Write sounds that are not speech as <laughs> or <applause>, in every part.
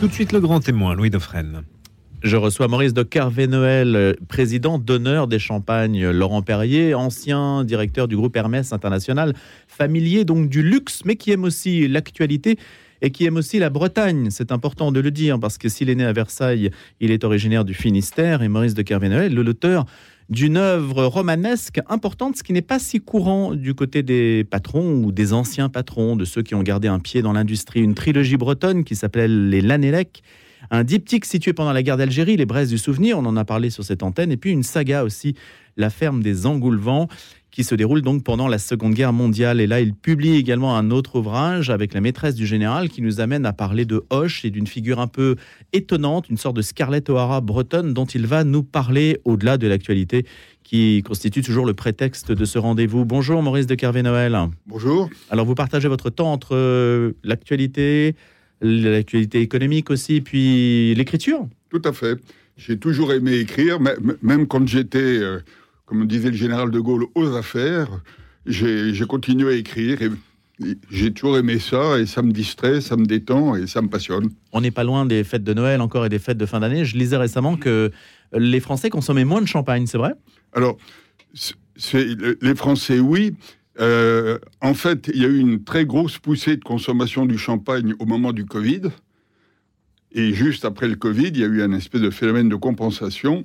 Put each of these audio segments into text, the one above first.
Tout de suite le grand témoin, Louis Dauphren. Je reçois Maurice de Carvé-Noël, président d'honneur des Champagnes Laurent Perrier, ancien directeur du groupe Hermès International, familier donc du luxe, mais qui aime aussi l'actualité et qui aime aussi la Bretagne. C'est important de le dire parce que s'il est né à Versailles, il est originaire du Finistère et Maurice de Carvé-Noël, l'auteur d'une œuvre romanesque importante, ce qui n'est pas si courant du côté des patrons ou des anciens patrons, de ceux qui ont gardé un pied dans l'industrie. Une trilogie bretonne qui s'appelait Les Lanélec un diptyque situé pendant la guerre d'Algérie, les Braises du Souvenir, on en a parlé sur cette antenne, et puis une saga aussi, La ferme des Engoulevents, qui se déroule donc pendant la Seconde Guerre mondiale. Et là, il publie également un autre ouvrage avec la maîtresse du général qui nous amène à parler de Hoche et d'une figure un peu étonnante, une sorte de Scarlett O'Hara bretonne dont il va nous parler au-delà de l'actualité qui constitue toujours le prétexte de ce rendez-vous. Bonjour Maurice de Carvé-Noël. Bonjour. Alors vous partagez votre temps entre euh, l'actualité, l'actualité économique aussi, puis l'écriture? Tout à fait. J'ai toujours aimé écrire, même quand j'étais, euh, comme disait le général de Gaulle, aux affaires, j'ai continué à écrire et j'ai toujours aimé ça et ça me distrait, ça me détend et ça me passionne. On n'est pas loin des fêtes de Noël encore et des fêtes de fin d'année. Je lisais récemment que les Français consommaient moins de champagne, c'est vrai? Alors, les Français, oui, euh, en fait, il y a eu une très grosse poussée de consommation du champagne au moment du Covid. Et juste après le Covid, il y a eu un espèce de phénomène de compensation.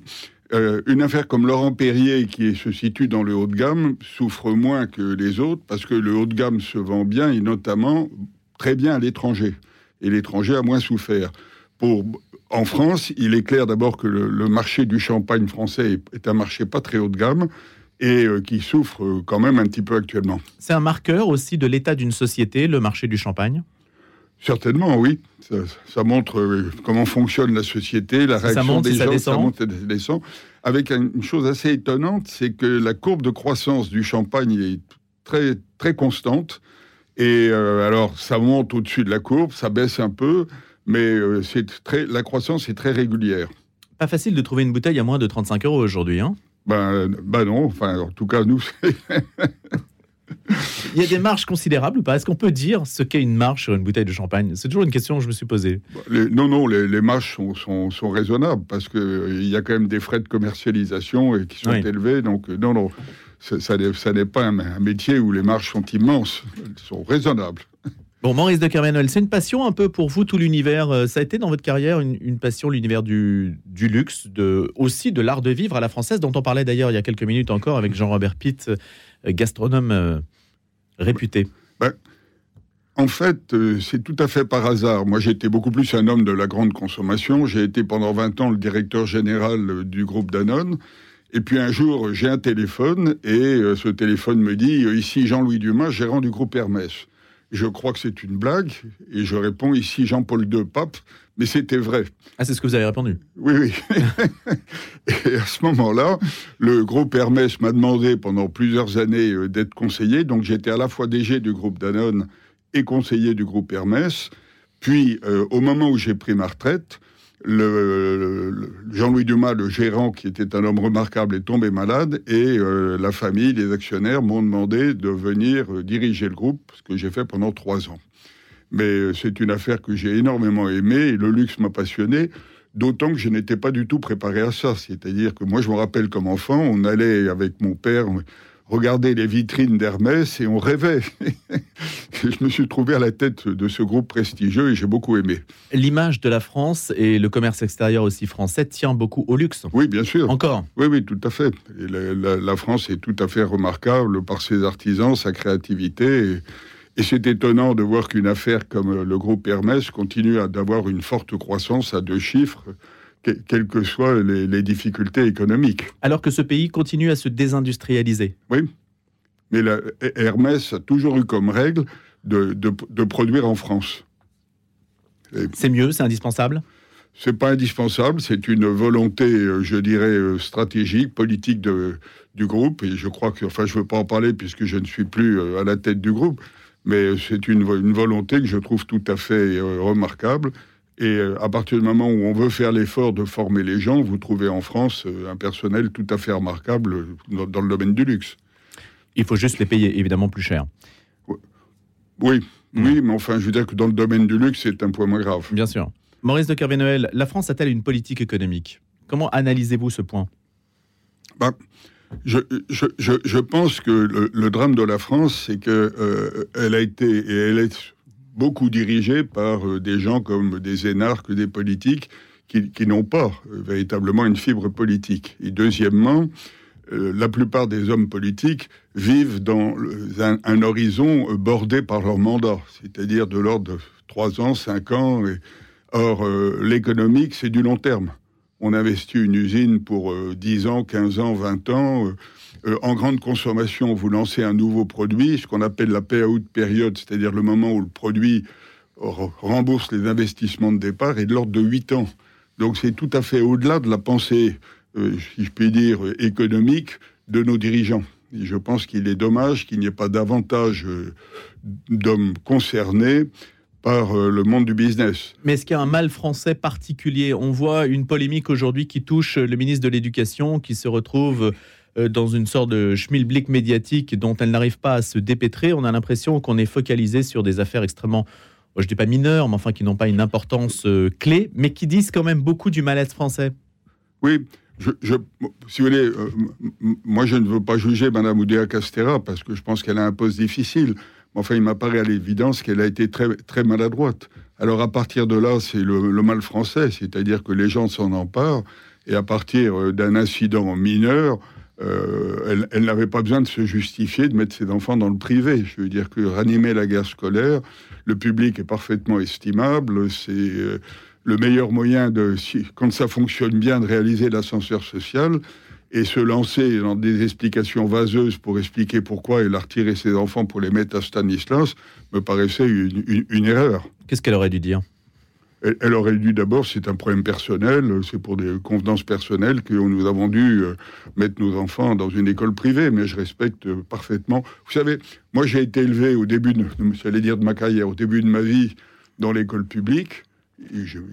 Euh, une affaire comme Laurent Perrier, qui se situe dans le haut de gamme, souffre moins que les autres parce que le haut de gamme se vend bien et notamment très bien à l'étranger. Et l'étranger a moins souffert. En France, il est clair d'abord que le, marché du champagne français est, est un marché pas très haut de gamme et euh, qui souffre euh, quand même un petit peu actuellement. C'est un marqueur aussi de l'état d'une société, le marché du champagne? Certainement, oui. Ça, montre euh, comment fonctionne la société, la réaction des gens, ça monte et descend. Avec une chose assez étonnante, c'est que la courbe de croissance du champagne est très, très constante. Et alors, ça monte au-dessus de la courbe, ça baisse un peu, mais c'est très, la croissance est très régulière. Pas facile de trouver une bouteille à moins de 35 euros aujourd'hui, hein ben, ben non, enfin, en tout cas, nous, <laughs> Il y a des marges considérables ou pas? Est-ce qu'on peut dire ce qu'est une marge sur une bouteille de champagne? C'est toujours une question que je me suis posée. non, non, les, marges sont, sont, raisonnables parce qu'il euh, y a quand même des frais de commercialisation et qui sont élevés. Donc, euh, non, non, ça, ça n'est pas un, métier où les marges sont immenses. Elles sont raisonnables. Bon, Maurice de Carmenol, c'est une passion un peu pour vous, tout l'univers. Euh, ça a été dans votre carrière une, passion, l'univers du, luxe, de, aussi de l'art de vivre à la française, dont on parlait d'ailleurs il y a quelques minutes encore avec Jean-Robert Pitt, gastronome euh, réputé. Ben, en fait, c'est tout à fait par hasard. Moi, j'étais beaucoup plus un homme de la grande consommation. J'ai été pendant 20 ans le directeur général du groupe Danone. Et puis un jour, j'ai un téléphone et ce téléphone me dit Ici Jean-Louis Dumas, gérant du groupe Hermès je crois que c'est une blague, et je réponds ici Jean-Paul II, pape, mais c'était vrai. Ah, c'est ce que vous avez répondu Oui, oui. <laughs> et à ce moment-là, le groupe Hermès m'a demandé pendant plusieurs années euh, d'être conseiller, donc j'étais à la fois DG du groupe Danone et conseiller du groupe Hermès. Puis, euh, au moment où j'ai pris ma retraite, Jean-Louis Dumas, le gérant, qui était un homme remarquable, est tombé malade et euh, la famille, les actionnaires m'ont demandé de venir euh, diriger le groupe, ce que j'ai fait pendant trois ans. Mais euh, c'est une affaire que j'ai énormément aimée et le luxe m'a passionné, d'autant que je n'étais pas du tout préparé à ça. C'est-à-dire que moi, je me rappelle comme enfant, on allait avec mon père regarder les vitrines d'Hermès et on rêvait. <laughs> je me suis trouvé à la tête de ce groupe prestigieux et j'ai beaucoup aimé. L'image de la France et le commerce extérieur aussi français tient beaucoup au luxe. Oui, bien sûr. Encore Oui, oui, tout à fait. la, France est tout à fait remarquable par ses artisans, sa créativité. Et, c'est étonnant de voir qu'une affaire comme le groupe Hermès continue d'avoir une forte croissance à deux chiffres quelles que soient les, difficultés économiques. Alors que ce pays continue à se désindustrialiser. Oui, mais la, Hermès a toujours eu comme règle de, produire en France. C'est mieux, c'est indispensable? C'est pas indispensable, c'est une volonté, euh, je dirais, euh, stratégique, politique de, du groupe. Et je crois que, enfin, je ne veux pas en parler puisque je ne suis plus euh, à la tête du groupe, mais c'est une, une volonté que je trouve tout à fait remarquable et euh, à partir du moment où on veut faire l'effort de former les gens, vous trouvez en France euh, un personnel tout à fait remarquable dans, le domaine du luxe. Il faut juste les payer évidemment plus cher. Oui, oui, mais enfin, je veux dire que dans le domaine du luxe, c'est un point moins grave. Bien sûr. Maurice de Kervé-Noël, la France a-t-elle une politique économique? Comment analysez-vous ce point? Bah, je, je, je, pense que le, drame de la France, c'est qu'elle euh, a été et elle est beaucoup dirigée par euh, des gens comme des énarques, des politiques qui, n'ont pas euh, véritablement une fibre politique. Et deuxièmement, la plupart des hommes politiques vivent dans un, horizon bordé par leur mandat, c'est-à-dire de l'ordre de 3 ans, 5 ans. Or, l'économique, c'est du long terme on investit une usine pour 10 euh, ans, 15 ans, 20 ans. Euh, euh, en grande consommation, vous lancez un nouveau produit, ce qu'on appelle la payout période, c'est-à-dire le moment où le produit rembourse les investissements de départ, est de l'ordre de 8 ans. Donc c'est tout à fait au-delà de la pensée, si je puis dire, économique de nos dirigeants. Et je pense qu'il est dommage qu'il n'y ait pas davantage d'hommes concernés par euh, le monde du business. Mais est-ce qu'il y a un mal français particulier? On voit une polémique aujourd'hui qui touche le ministre de l'Éducation qui se retrouve euh, dans une sorte de schmilblick médiatique dont elle n'arrive pas à se dépêtrer. On a l'impression qu'on est focalisé sur des affaires extrêmement, je ne dis pas mineures, mais enfin qui n'ont pas une importance euh, clé, mais qui disent quand même beaucoup du mal-être français. Oui, si vous voulez, moi je ne veux pas juger Madame Oudéa Castera parce que je pense qu'elle a un poste difficile. Enfin, il m'apparaît à l'évidence qu'elle a été très, très maladroite. Alors à partir de là, c'est le, mal français, c'est-à-dire que les gens s'en emparent, et à partir euh, d'un incident mineur, euh, elle, n'avait pas besoin de se justifier, de mettre ses enfants dans le privé. Je veux dire que ranimer la guerre scolaire, le public est parfaitement estimable, c'est euh, le meilleur moyen de, quand ça fonctionne bien, de réaliser l'ascenseur social et se lancer dans des explications vaseuses pour expliquer pourquoi elle a retiré ses enfants pour les mettre à Stanislas me paraissait une, erreur. Qu'est-ce qu'elle aurait dû dire? Elle, aurait dû d'abord, c'est un problème personnel, c'est pour des convenances personnelles que nous avons dû euh, mettre nos enfants dans une école privée, mais je respecte parfaitement. Vous savez, moi j'ai été élevé au début, de, dire de ma carrière, au début de ma vie, dans l'école publique.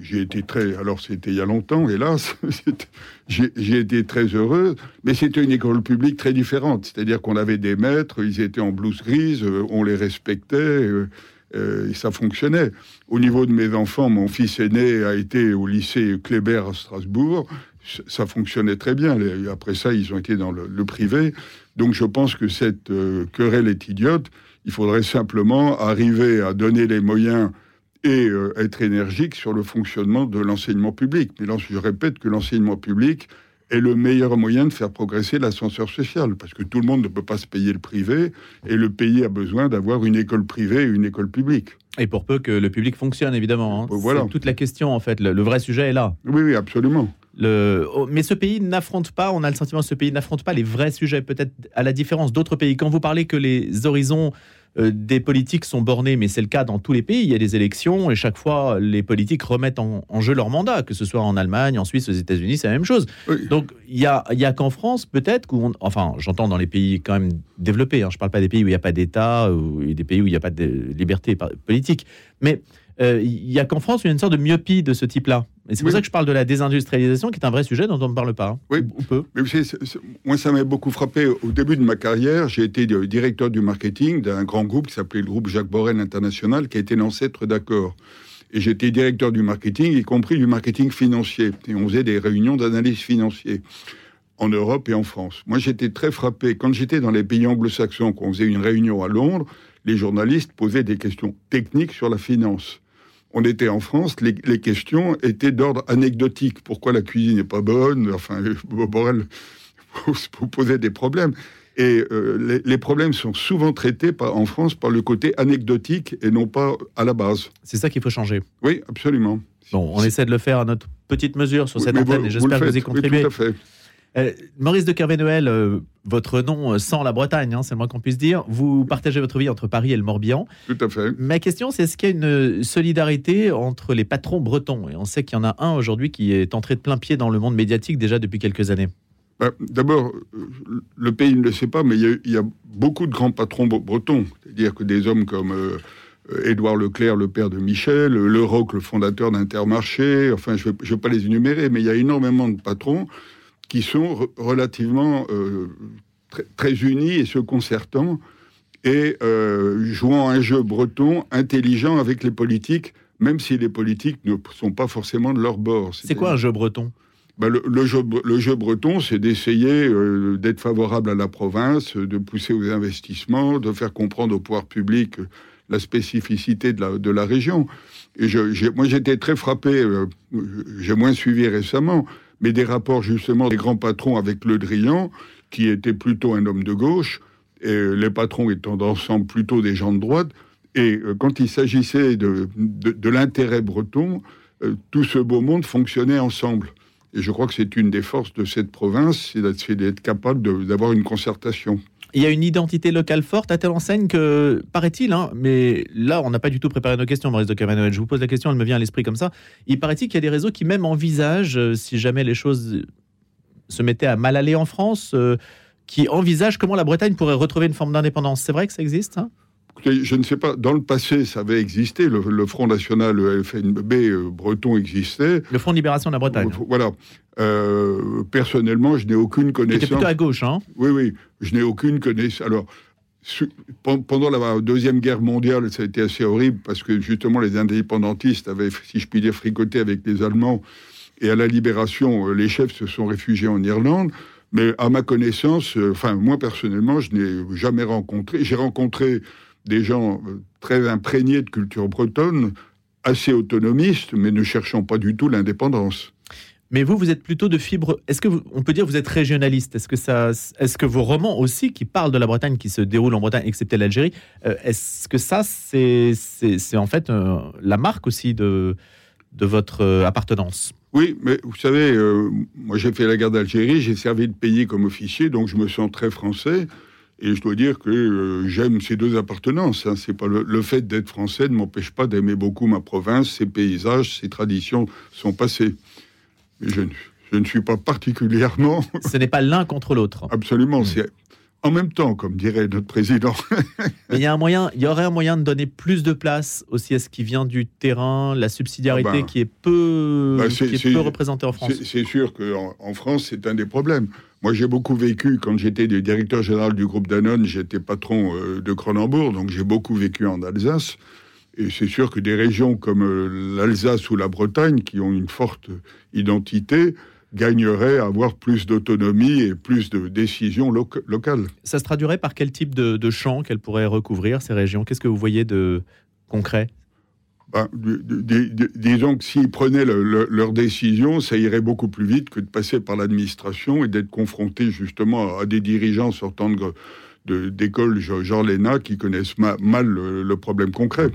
J'ai été très. Alors, c'était il y a longtemps, hélas. <laughs> J'ai été très heureux, mais c'était une école publique très différente. C'est-à-dire qu'on avait des maîtres, ils étaient en blouse grise, euh, on les respectait, euh, euh, et ça fonctionnait. Au niveau de mes enfants, mon fils aîné a été au lycée Kléber à Strasbourg. Ça fonctionnait très bien. Après ça, ils ont été dans le, privé. Donc, je pense que cette querelle est idiote. Il faudrait simplement arriver à donner les moyens et euh, être énergique sur le fonctionnement de l'enseignement public. Mais là, je répète que l'enseignement public est le meilleur moyen de faire progresser l'ascenseur social, parce que tout le monde ne peut pas se payer le privé, et le pays a besoin d'avoir une école privée et une école publique. Et pour peu que le public fonctionne, évidemment. Hein. Voilà. toute la question, en fait. Le, vrai sujet est là. Oui, oui, absolument. Le... Oh, mais ce pays n'affronte pas, on a le sentiment que ce pays n'affronte pas les vrais sujets, peut-être à la différence d'autres pays. Quand vous parlez que les horizons euh, des politiques sont bornées, mais c'est le cas dans tous les pays. Il y a des élections et chaque fois, les politiques remettent en, jeu leur mandat, que ce soit en Allemagne, en Suisse, aux États-Unis, c'est la même chose. Donc, il y a, qu'en France, peut-être, enfin, j'entends dans les pays quand même développés, hein, je ne parle pas des pays où il n'y a pas d'État, ou des pays où il n'y a pas de liberté politique, mais il n'y a qu'en France, il y a une sorte de myopie de ce type-là. Et c'est pour ça que je parle de la désindustrialisation, qui est un vrai sujet dont on ne parle pas. Hein. Oui, ou peu. Mais moi, ça m'a beaucoup frappé. Au début de ma carrière, j'ai été directeur du marketing d'un grand groupe qui s'appelait le groupe Jacques Borel International, qui a été l'ancêtre d'accord. Et j'étais directeur du marketing, y compris du marketing financier. Et on faisait des réunions d'analyse financière en Europe et en France. Moi, j'étais très frappé. Quand j'étais dans les pays anglo-saxons, qu'on faisait une réunion à Londres, les journalistes posaient des questions techniques sur la finance on était en France, les, questions étaient d'ordre anecdotique. Pourquoi la cuisine n'est pas bonne? Enfin, Borel vous posait des problèmes. Et euh, les, problèmes sont souvent traités en France par le côté anecdotique et non pas à la base. C'est ça qu'il faut changer. Oui, absolument. Bon, on essaie de le faire à notre petite mesure sur cette antenne et j'espère que vous y contribuez. Oui, tout à fait. Euh, Maurice de Kervé-Noël, euh, votre nom sans la Bretagne, hein, c'est le moins qu'on puisse dire. Vous partagez votre vie entre Paris et le Morbihan. Tout à fait. Ma question, c'est est-ce qu'il y a une solidarité entre les patrons bretons? Et on sait qu'il y en a un aujourd'hui qui est entré de plein pied dans le monde médiatique déjà depuis quelques années. Bah, d'abord, le pays ne le sait pas, mais il y, a, beaucoup de grands patrons bretons. C'est-à-dire que des hommes comme euh, Édouard Leclerc, le père de Michel, Le Roc, le fondateur d'Intermarché, enfin, je ne vais, pas les énumérer, mais il y a énormément de patrons qui sont relativement euh, très, unis et se concertant et euh, jouant un jeu breton intelligent avec les politiques, même si les politiques ne sont pas forcément de leur bord. C'est quoi un jeu breton? Ben, le, jeu, le, jeu, breton, c'est d'essayer euh, d'être favorable à la province, de pousser aux investissements, de faire comprendre au pouvoir public la spécificité de la, de la région. Et je, moi, j'étais très frappé, euh, j'ai moins suivi récemment, mais des rapports justement des grands patrons avec Le Drian, qui était plutôt un homme de gauche, et les patrons étant d'ensemble plutôt des gens de droite. Et euh, quand il s'agissait de, de, l'intérêt breton, euh, tout ce beau monde fonctionnait ensemble. Et je crois que c'est une des forces de cette province, c'est d'être capable d'avoir une concertation. Il y a une identité locale forte à telle enseigne que, paraît-il, hein, mais là, on n'a pas du tout préparé nos questions, Maurice de Cavanoël. Je vous pose la question, elle me vient à l'esprit comme ça. Il paraît-il qu'il y a des réseaux qui même envisagent, euh, si jamais les choses se mettaient à mal aller en France, qui envisagent comment la Bretagne pourrait retrouver une forme d'indépendance. C'est vrai que ça existe hein? Je ne sais pas, dans le passé, ça avait existé, le, Front National, le FNB euh, breton existait. Le Front de Libération de la Bretagne. Voilà. Euh, personnellement, je n'ai aucune connaissance. C'était plutôt à gauche, hein Oui, oui, je n'ai aucune connaissance. Alors, pendant la Deuxième Guerre mondiale, ça a été assez horrible parce que justement, les indépendantistes avaient, si je puis dire, fricoté avec les Allemands. Et à la libération, euh, les chefs se sont réfugiés en Irlande. Mais à ma connaissance, enfin, moi personnellement, je n'ai jamais rencontré. J'ai rencontré des gens euh, très imprégnés de culture bretonne, assez autonomistes, mais ne cherchant pas du tout l'indépendance. Mais vous, vous êtes plutôt de fibre. Est-ce que on peut dire que vous êtes régionaliste? Est-ce que ça, est-ce que vos romans aussi qui parlent de la Bretagne, qui se déroulent en Bretagne, excepté l'Algérie, euh, est-ce que ça, c'est, c'est, en fait euh, la marque aussi de de votre appartenance? Oui, mais vous savez, moi j'ai fait la guerre d'Algérie, j'ai servi de pays comme officier, donc je me sens très français. Et je dois dire que euh, j'aime ces deux appartenances. Hein. C'est pas le, fait d'être français ne m'empêche pas d'aimer beaucoup ma province, ses paysages, ses traditions sont passées. Mais je, je ne suis pas particulièrement. <laughs> Ce n'est pas l'un contre l'autre. Absolument. Hmm. C'est en même temps, comme dirait notre président. <laughs> Il y a un moyen, il y aurait un moyen de donner plus de place aussi à ce qui vient du terrain, la subsidiarité ah ben, qui est peu, bah, peu représentée en France. C'est sûr qu'en en France, c'est un des problèmes. Moi, j'ai beaucoup vécu, quand j'étais directeur général du groupe Danone, j'étais patron euh, de Cronenbourg, donc j'ai beaucoup vécu en Alsace. Et c'est sûr que des régions comme euh, l'Alsace ou la Bretagne, qui ont une forte identité, gagneraient à avoir plus d'autonomie et plus de décisions locales. Ça se traduirait par quel type de, de champs qu'elles pourraient recouvrir, ces régions? Qu'est-ce que vous voyez de concret? Ben, disons que s'ils prenaient leurs décisions, ça irait beaucoup plus vite que de passer par l'administration et d'être confrontés justement à des dirigeants sortant d'écoles Jean Léna qui connaissent mal le, problème concret.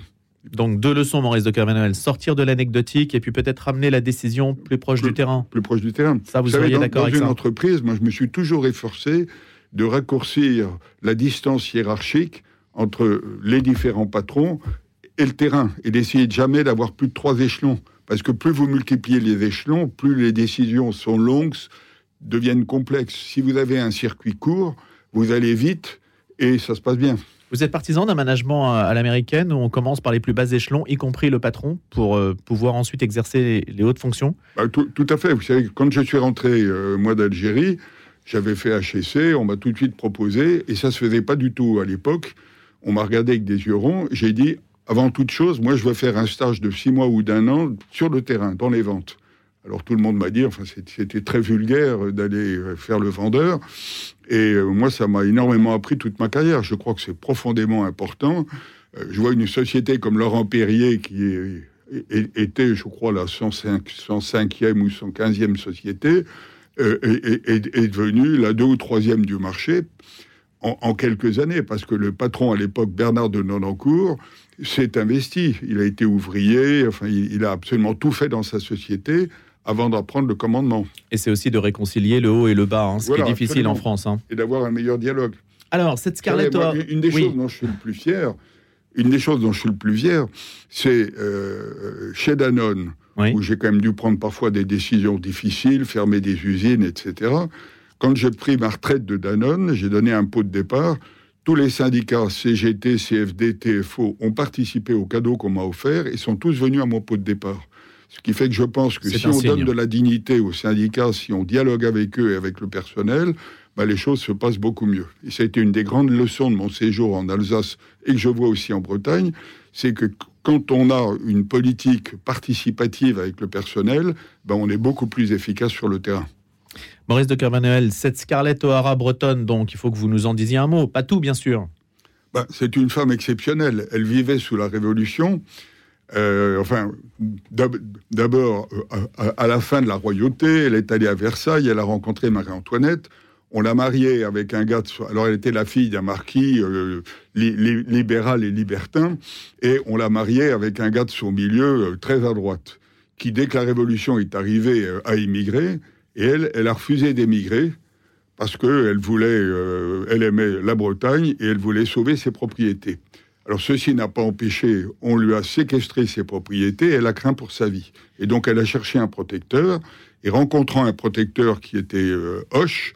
Donc deux leçons, Maurice de. Sortir de l'anecdotique et puis peut-être ramener la décision plus proche du terrain. Plus proche du terrain. Ça, vous, seriez d'accord avec ça Dans une entreprise, moi, je me suis toujours efforcé de raccourcir la distance hiérarchique entre les différents patrons et le terrain, et d'essayer jamais d'avoir plus de trois échelons. Parce que plus vous multipliez les échelons, plus les décisions sont longues, deviennent complexes. Si vous avez un circuit court, vous allez vite et ça se passe bien. Vous êtes partisan d'un management à l'américaine où on commence par les plus bas échelons, y compris le patron, pour euh, pouvoir ensuite exercer les, hautes fonctions? Bah, tout, à fait. Vous savez, quand je suis rentré, euh, moi, d'Algérie, j'avais fait HEC, on m'a tout de suite proposé, et ça se faisait pas du tout à l'époque. On m'a regardé avec des yeux ronds. J'ai dit avant toute chose, moi, je veux faire un stage de six mois ou d'un an sur le terrain, dans les ventes. Alors tout le monde m'a dit, enfin c'était très vulgaire d'aller euh, faire le vendeur. Et euh, moi, ça m'a énormément appris toute ma carrière. Je crois que c'est profondément important. Euh, je vois une société comme Laurent Perrier, qui était, je crois, la 105, 105e ou 115e société, est, devenue la deux ou troisième du marché en, en, quelques années, parce que le patron à l'époque, Bernard de Nonancourt, s'est investi. Il a été ouvrier, enfin, il, a absolument tout fait dans sa société avant d'en prendre le commandement. Et c'est aussi de réconcilier le haut et le bas, hein, ce qui est difficile en France. Hein. Et d'avoir un meilleur dialogue. Alors, cette Scarlett... une des choses dont je suis le plus fier, une des choses dont je suis le plus fier, c'est euh, chez Danone, où j'ai quand même dû prendre parfois des décisions difficiles, fermer des usines, etc. Quand j'ai pris ma retraite de Danone, j'ai donné un pot de départ tous les syndicats CGT, CFD, TFO ont participé au cadeau qu'on m'a offert et sont tous venus à mon pot de départ. Ce qui fait que je pense que si on donne de la dignité aux syndicats, si on dialogue avec eux et avec le personnel, bah, les choses se passent beaucoup mieux. Et ça a été une des grandes leçons de mon séjour en Alsace et que je vois aussi en Bretagne, c'est que quand on a une politique participative avec le personnel, ben on est beaucoup plus efficace sur le terrain. Maurice de Kermanuel, cette Scarlett O'Hara bretonne, donc il faut que vous nous en disiez un mot. Pas tout, bien sûr. Ben, c'est une femme exceptionnelle. Elle vivait sous la Révolution. Euh, enfin, d'abord, euh, à, la fin de la royauté, elle est allée à Versailles, elle a rencontré Marie-Antoinette. On l'a mariée avec un gars. alors, elle était la fille d'un marquis euh, libéral et libertin, et on l'a mariée avec un gars de son milieu très à droite, qui, dès que la Révolution est arrivée, a immigré. Et elle, elle a refusé d'émigrer parce qu'elle voulait, elle aimait la Bretagne et elle voulait sauver ses propriétés. Alors ceci n'a pas empêché, on lui a séquestré ses propriétés, elle a craint pour sa vie. Et donc elle a cherché un protecteur, et rencontrant un protecteur qui était euh, Hoche,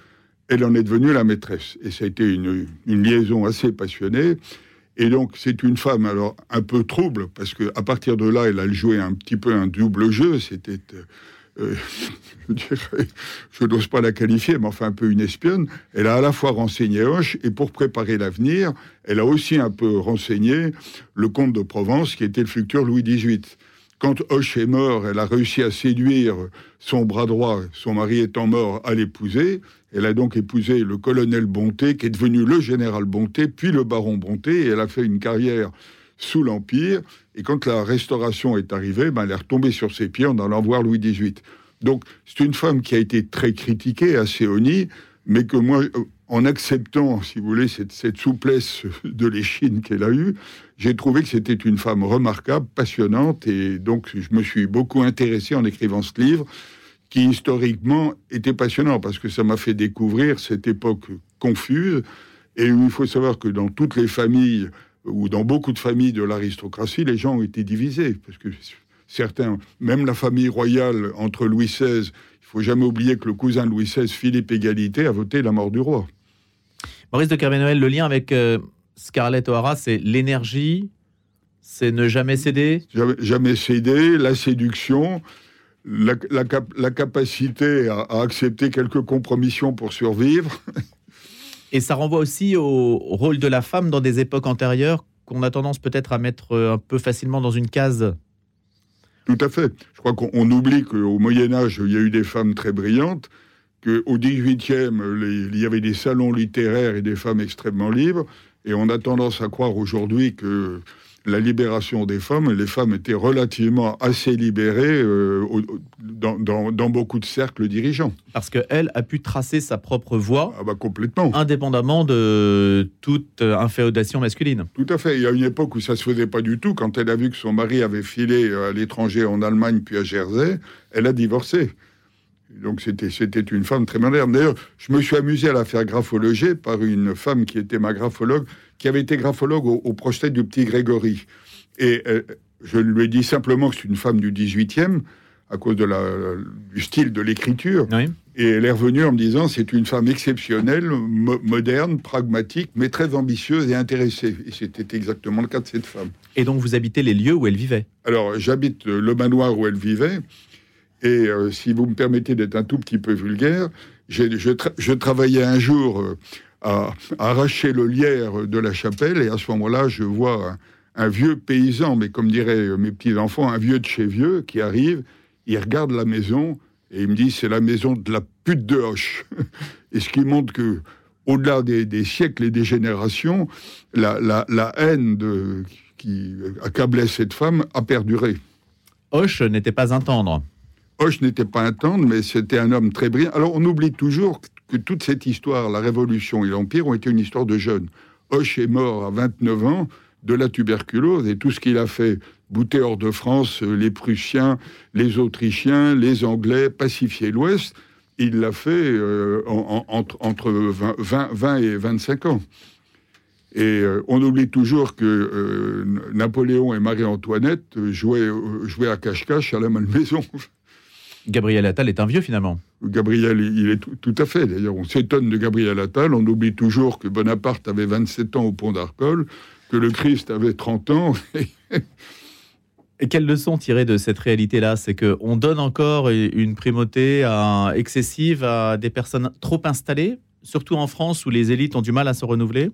elle en est devenue la maîtresse. Et ça a été une, liaison assez passionnée. Et donc c'est une femme alors un peu trouble, parce qu'à partir de là, elle a joué un petit peu un double jeu, c'était... Euh, euh, <laughs> je je n'ose pas la qualifier, mais enfin un peu une espionne. Elle a à la fois renseigné Hoche et pour préparer l'avenir, elle a aussi un peu renseigné le comte de Provence, qui était le futur Louis XVIII. Quand Hoche est mort, elle a réussi à séduire son bras droit, son mari étant mort, à l'épouser. Elle a donc épousé le colonel Bonté, qui est devenu le général Bonté, puis le baron Bonté, et elle a fait une carrière sous l'Empire. Et quand la Restauration est arrivée, ben, elle est retombée sur ses pieds en allant voir Louis XVIII. Donc, c'est une femme qui a été très critiquée à Séonie, mais que moi, euh, en acceptant, si vous voulez, cette, souplesse de l'échine qu'elle a eue, j'ai trouvé que c'était une femme remarquable, passionnante, et donc je me suis beaucoup intéressé en écrivant ce livre, qui historiquement était passionnant, parce que ça m'a fait découvrir cette époque confuse, et il faut savoir que dans toutes les familles ou dans beaucoup de familles de l'aristocratie, les gens ont été divisés. Parce que certains, même la famille royale entre Louis XVI, il faut jamais oublier que le cousin de Louis XVI, Philippe Égalité, a voté la mort du roi. Maurice de Carvenoël, le lien avec euh, Scarlett O'Hara, c'est l'énergie, c'est ne jamais céder? Jamais, céder, la séduction, la, capacité à, à, accepter quelques compromissions pour survivre. <laughs> Et ça renvoie aussi au rôle de la femme dans des époques antérieures qu'on a tendance peut-être à mettre euh, un peu facilement dans une case. Tout à fait. Je crois qu'on oublie qu'au Moyen Âge, il y a eu des femmes très brillantes, qu'au XVIIIe, il y avait des salons littéraires et des femmes extrêmement libres, et on a tendance à croire aujourd'hui que la libération des femmes, les femmes étaient relativement assez libérées euh, dans, beaucoup de cercles dirigeants. Parce qu'elle a pu tracer sa propre voie ah bah complètement. indépendamment de toute inféodation masculine. Tout à fait. Il y a une époque où ça se faisait pas du tout. Quand elle a vu que son mari avait filé à l'étranger en Allemagne puis à Jersey, elle a divorcé. Donc c'était c'était une femme très moderne. D'ailleurs, je me suis amusé à la faire graphologer par une femme qui était ma graphologue, qui avait été graphologue au, au du petit Grégory. Et euh, je lui ai dit simplement que c'est une femme du 18e à cause de la, du style de l'écriture. Et elle est revenue en me disant c'est une femme exceptionnelle, moderne, pragmatique, mais très ambitieuse et intéressée. Et c'était exactement le cas de cette femme. Et donc vous habitez les lieux où elle vivait? Alors j'habite le manoir où elle vivait. Et euh, si vous me permettez d'être un tout petit peu vulgaire, je, je, travaillais un jour euh, à, arracher le lierre de la chapelle, et à ce moment-là, je vois un, vieux paysan, mais comme diraient mes petits-enfants, un vieux de chez vieux, qui arrive, il regarde la maison, et il me dit, c'est la maison de la pute de Hoche. <laughs> et ce qui montre que, au-delà des, siècles et des générations, la, la haine de, qui accablait cette femme a perduré. Hoche n'était pas un tendre. Hoche n'était pas un tendre, mais c'était un homme très brillant. Alors on oublie toujours que toute cette histoire, la Révolution et l'Empire, ont été une histoire de jeunes. Hoche est mort à 29 ans de la tuberculose et tout ce qu'il a fait, bouter hors de France euh, les Prussiens, les Autrichiens, les Anglais, pacifier l'Ouest, il l'a fait euh, entre, 20, et 25 ans. Et euh, on oublie toujours que Napoléon et Marie-Antoinette jouaient, jouaient à cache-cache à la Malmaison. <laughs> Gabriel Attal est un vieux finalement. Gabriel, il est tout, à fait. D'ailleurs, on s'étonne de Gabriel Attal. On oublie toujours que Bonaparte avait 27 ans au pont d'Arcole, que le Christ avait 30 ans. Et quelle leçon tirer de cette réalité-là? C'est qu'on donne encore une primauté excessive à des personnes trop installées, surtout en France où les élites ont du mal à se renouveler?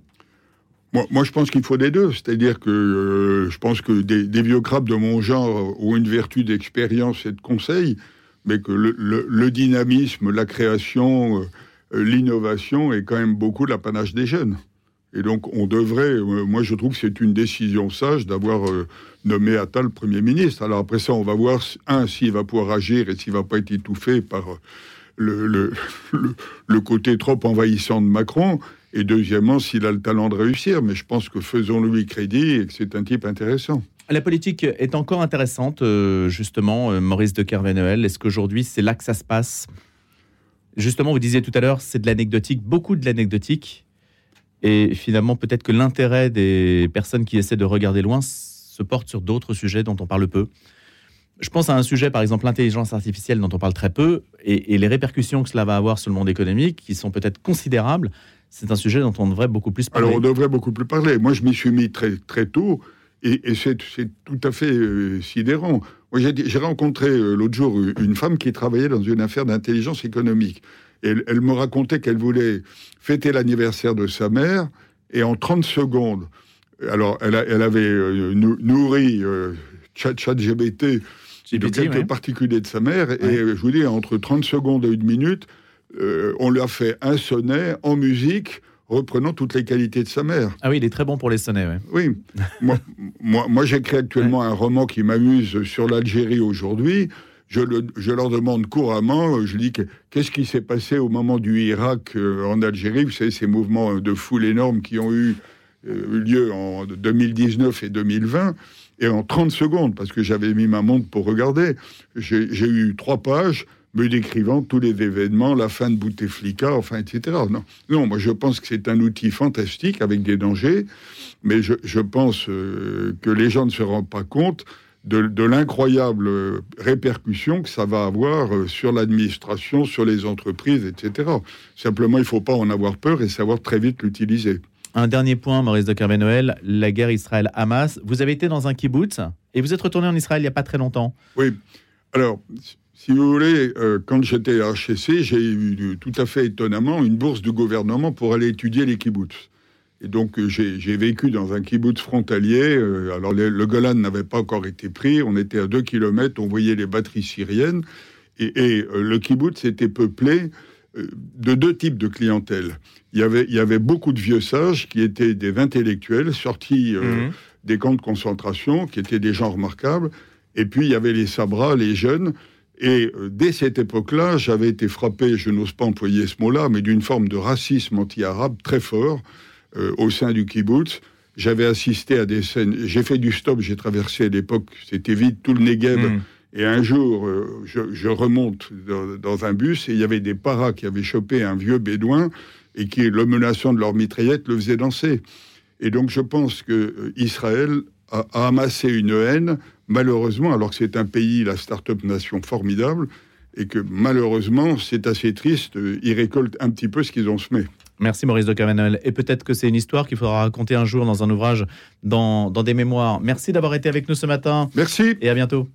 Moi, je pense qu'il faut des deux. C'est-à-dire que euh, je pense que des, vieux crabes de mon genre ont une vertu d'expérience et de conseil, mais que le, dynamisme, la création, euh, l'innovation est quand même beaucoup l'apanage des jeunes. Et donc, on devrait, euh, moi je trouve que c'est une décision sage d'avoir nommé Attal Premier ministre. Alors après ça, on va voir, un, s'il va pouvoir agir et s'il va pas être étouffé par le, <laughs> le, le, côté trop envahissant de Macron, et deuxièmement, s'il a le talent de réussir. Mais je pense que faisons-lui crédit et que c'est un type intéressant. La politique est encore intéressante, euh, justement, euh, Maurice de Kervenel. Est-ce qu'aujourd'hui, c'est là que ça se passe? Justement, vous disiez tout à l'heure, c'est de l'anecdotique, beaucoup de l'anecdotique. Et finalement, peut-être que l'intérêt des personnes qui essaient de regarder loin se porte sur d'autres sujets dont on parle peu. Je pense à un sujet, par exemple, l'intelligence artificielle dont on parle très peu, et, et, les répercussions que cela va avoir sur le monde économique, qui sont peut-être considérables c'est un sujet dont on devrait beaucoup plus parler. Alors on devrait beaucoup plus parler. Moi, je m'y suis mis très, très tôt et, c'est tout à fait euh, sidérant. J'ai rencontré euh, l'autre jour une femme qui travaillait dans une affaire d'intelligence économique. Et elle, me racontait qu'elle voulait fêter l'anniversaire de sa mère et en 30 secondes, alors elle, elle avait euh, nourri ChatGBT de quelques particuliers de sa mère et je vous dis, entre 30 secondes et une minute, euh, on lui a fait un sonnet en musique reprenant toutes les qualités de sa mère. Ah oui, il est très bon pour les sonnets. Oui. <laughs> moi, moi, j'écris actuellement un roman qui m'amuse sur l'Algérie aujourd'hui. Je, leur demande couramment, je dis qu'est-ce qui s'est passé au moment du Irak euh, en Algérie, vous savez, ces mouvements de foule énormes qui ont eu euh, lieu en 2019 et 2020. Et en 30 secondes, parce que j'avais mis ma montre pour regarder, j'ai eu trois pages me décrivant tous les événements, la fin de Bouteflika, enfin, etc. Non, non moi je pense que c'est un outil fantastique avec des dangers, mais je, pense euh, que les gens ne se rendent pas compte de, l'incroyable répercussion que ça va avoir euh, sur l'administration, sur les entreprises, etc. Simplement, il ne faut pas en avoir peur et savoir très vite l'utiliser. Un dernier point, Maurice de Noël, la guerre Israël-Hamas. Vous avez été dans un kibbutz et vous êtes retourné en Israël il n'y a pas très longtemps. Oui. Alors, si vous voulez, euh, quand j'étais à HEC, j'ai eu tout à fait étonnamment une bourse du gouvernement pour aller étudier les kibbutz. Et donc euh, j'ai vécu dans un kibbutz frontalier. Euh, alors le Golan n'avait pas encore été pris. On était à deux kilomètres. On voyait les batteries syriennes. Et, le kibbutz était peuplé de deux types de clientèle. Il y avait, il y avait beaucoup de vieux sages qui étaient des intellectuels sortis mmh. des camps de concentration, qui étaient des gens remarquables. Et puis il y avait les sabras, les jeunes, et euh, dès cette époque-là, j'avais été frappé, je n'ose pas employer ce mot-là, mais d'une forme de racisme anti-arabe très fort euh, au sein du kibbutz. J'avais assisté à des scènes. J'ai fait du stop, j'ai traversé à l'époque, c'était vite, tout le Negev. Hmm. Et un jour, euh, je, remonte dans, un bus et il y avait des paras qui avaient chopé un vieux bédouin et qui, le menaçant de leur mitraillette, le faisait danser. Et donc, je pense que Israël a, amassé une haine, malheureusement, alors que c'est un pays, la start-up nation formidable, et que malheureusement, c'est assez triste, ils récoltent un petit peu ce qu'ils ont semé. Merci Maurice de Cavanel. Et peut-être que c'est une histoire qu'il faudra raconter un jour dans un ouvrage, dans, dans des mémoires. Merci d'avoir été avec nous ce matin. Merci. Et à bientôt.